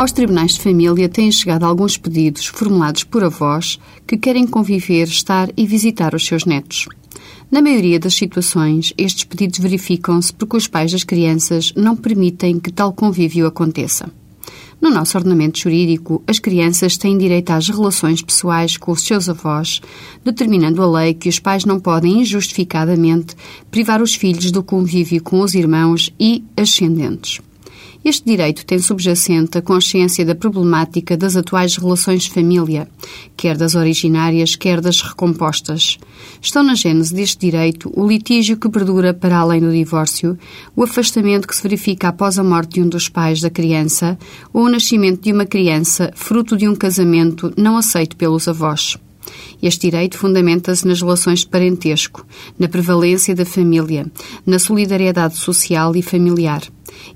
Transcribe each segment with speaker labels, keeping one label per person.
Speaker 1: Aos tribunais de família têm chegado alguns pedidos formulados por avós que querem conviver, estar e visitar os seus netos. Na maioria das situações, estes pedidos verificam-se porque os pais das crianças não permitem que tal convívio aconteça. No nosso ordenamento jurídico, as crianças têm direito às relações pessoais com os seus avós, determinando a lei que os pais não podem injustificadamente privar os filhos do convívio com os irmãos e ascendentes. Este direito tem subjacente a consciência da problemática das atuais relações de família, quer das originárias, quer das recompostas. Estão na gênese deste direito o litígio que perdura para além do divórcio, o afastamento que se verifica após a morte de um dos pais da criança ou o nascimento de uma criança fruto de um casamento não aceito pelos avós. Este direito fundamenta-se nas relações de parentesco, na prevalência da família, na solidariedade social e familiar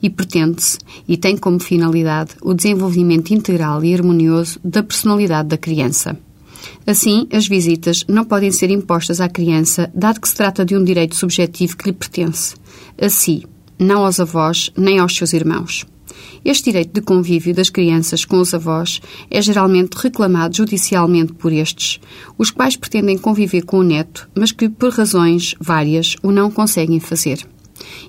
Speaker 1: e pretende-se e tem como finalidade o desenvolvimento integral e harmonioso da personalidade da criança. Assim, as visitas não podem ser impostas à criança, dado que se trata de um direito subjetivo que lhe pertence, a si, não aos avós nem aos seus irmãos. Este direito de convívio das crianças com os avós é geralmente reclamado judicialmente por estes, os quais pretendem conviver com o neto, mas que, por razões várias, o não conseguem fazer.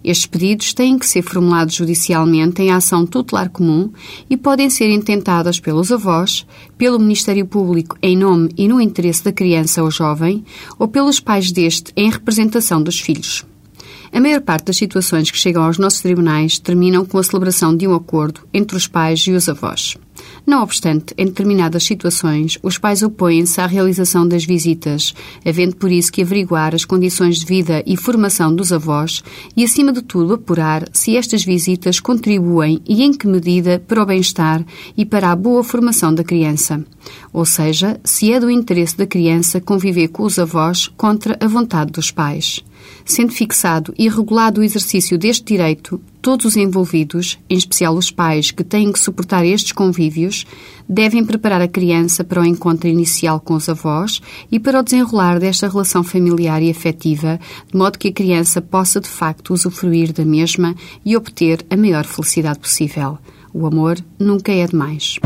Speaker 1: Estes pedidos têm que ser formulados judicialmente em ação tutelar comum e podem ser intentadas pelos avós, pelo Ministério Público em nome e no interesse da criança ou jovem, ou pelos pais deste em representação dos filhos. A maior parte das situações que chegam aos nossos tribunais terminam com a celebração de um acordo entre os pais e os avós. Não obstante, em determinadas situações, os pais opõem-se à realização das visitas, havendo por isso que averiguar as condições de vida e formação dos avós e, acima de tudo, apurar se estas visitas contribuem e em que medida para o bem-estar e para a boa formação da criança. Ou seja, se é do interesse da criança conviver com os avós contra a vontade dos pais. Sendo fixado e regulado o exercício deste direito, todos os envolvidos, em especial os pais que têm que suportar estes convívios, devem preparar a criança para o encontro inicial com os avós e para o desenrolar desta relação familiar e afetiva, de modo que a criança possa de facto usufruir da mesma e obter a maior felicidade possível. O amor nunca é demais.